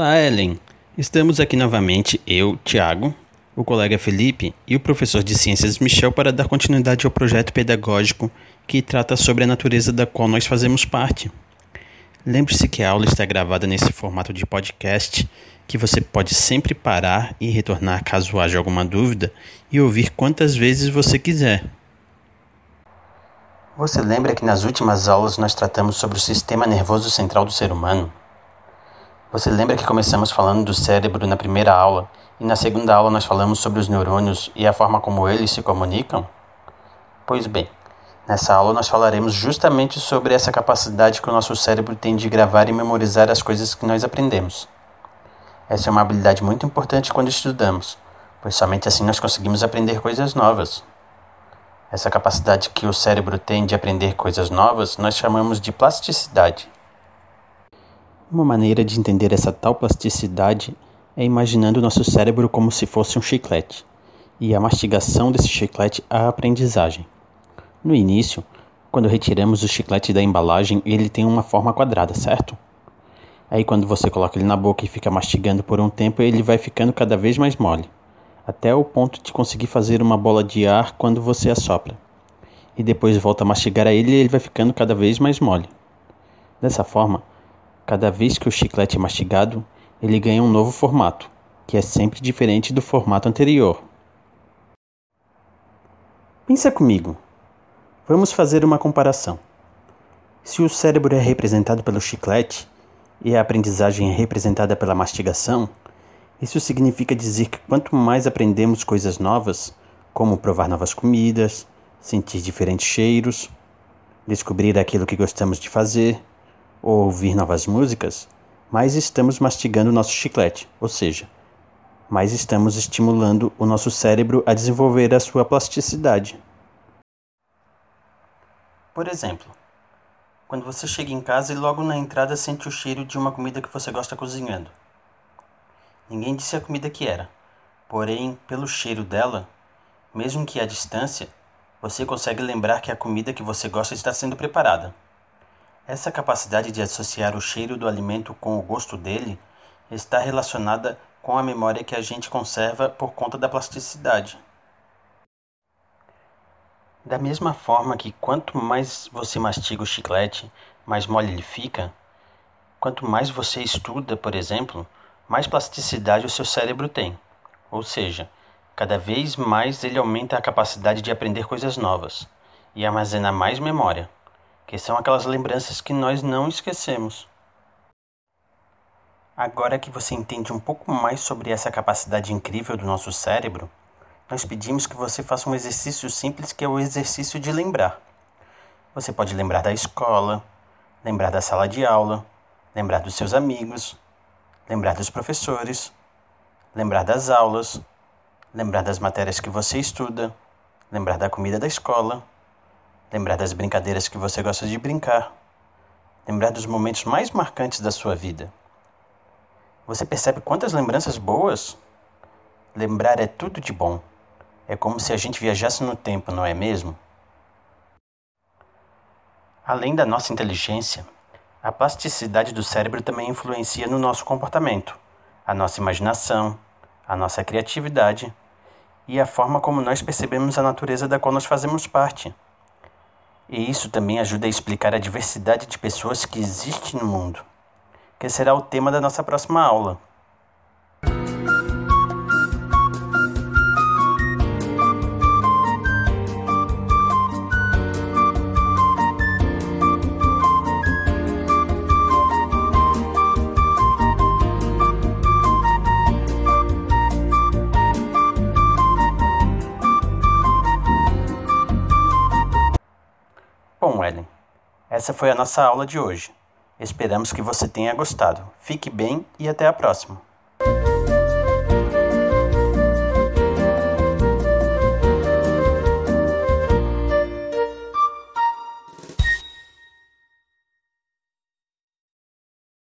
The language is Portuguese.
Olá, Ellen. Estamos aqui novamente, eu, Tiago, o colega Felipe e o professor de ciências Michel para dar continuidade ao projeto pedagógico que trata sobre a natureza da qual nós fazemos parte. Lembre-se que a aula está gravada nesse formato de podcast, que você pode sempre parar e retornar caso haja alguma dúvida e ouvir quantas vezes você quiser. Você lembra que nas últimas aulas nós tratamos sobre o sistema nervoso central do ser humano? Você lembra que começamos falando do cérebro na primeira aula e na segunda aula nós falamos sobre os neurônios e a forma como eles se comunicam? Pois bem, nessa aula nós falaremos justamente sobre essa capacidade que o nosso cérebro tem de gravar e memorizar as coisas que nós aprendemos. Essa é uma habilidade muito importante quando estudamos, pois somente assim nós conseguimos aprender coisas novas. Essa capacidade que o cérebro tem de aprender coisas novas nós chamamos de plasticidade. Uma maneira de entender essa tal plasticidade é imaginando o nosso cérebro como se fosse um chiclete, e a mastigação desse chiclete a aprendizagem. No início, quando retiramos o chiclete da embalagem, ele tem uma forma quadrada, certo? Aí quando você coloca ele na boca e fica mastigando por um tempo, ele vai ficando cada vez mais mole até o ponto de conseguir fazer uma bola de ar quando você assopra. E depois volta a mastigar a ele e ele vai ficando cada vez mais mole. Dessa forma, cada vez que o chiclete é mastigado, ele ganha um novo formato, que é sempre diferente do formato anterior. Pensa comigo. Vamos fazer uma comparação. Se o cérebro é representado pelo chiclete e a aprendizagem é representada pela mastigação, isso significa dizer que quanto mais aprendemos coisas novas, como provar novas comidas, sentir diferentes cheiros, descobrir aquilo que gostamos de fazer ou ouvir novas músicas, mais estamos mastigando nosso chiclete, ou seja, mais estamos estimulando o nosso cérebro a desenvolver a sua plasticidade. Por exemplo, quando você chega em casa e logo na entrada sente o cheiro de uma comida que você gosta cozinhando. Ninguém disse a comida que era, porém, pelo cheiro dela, mesmo que à distância, você consegue lembrar que a comida que você gosta está sendo preparada. Essa capacidade de associar o cheiro do alimento com o gosto dele está relacionada com a memória que a gente conserva por conta da plasticidade. Da mesma forma que quanto mais você mastiga o chiclete, mais mole ele fica, quanto mais você estuda, por exemplo, mais plasticidade o seu cérebro tem. Ou seja, cada vez mais ele aumenta a capacidade de aprender coisas novas e armazena mais memória, que são aquelas lembranças que nós não esquecemos. Agora que você entende um pouco mais sobre essa capacidade incrível do nosso cérebro, nós pedimos que você faça um exercício simples que é o exercício de lembrar. Você pode lembrar da escola, lembrar da sala de aula, lembrar dos seus amigos, lembrar dos professores, lembrar das aulas, lembrar das matérias que você estuda, lembrar da comida da escola, lembrar das brincadeiras que você gosta de brincar, lembrar dos momentos mais marcantes da sua vida. Você percebe quantas lembranças boas? Lembrar é tudo de bom. É como se a gente viajasse no tempo, não é mesmo? Além da nossa inteligência, a plasticidade do cérebro também influencia no nosso comportamento, a nossa imaginação, a nossa criatividade e a forma como nós percebemos a natureza da qual nós fazemos parte. E isso também ajuda a explicar a diversidade de pessoas que existe no mundo, que será o tema da nossa próxima aula. Essa foi a nossa aula de hoje. Esperamos que você tenha gostado. Fique bem e até a próxima.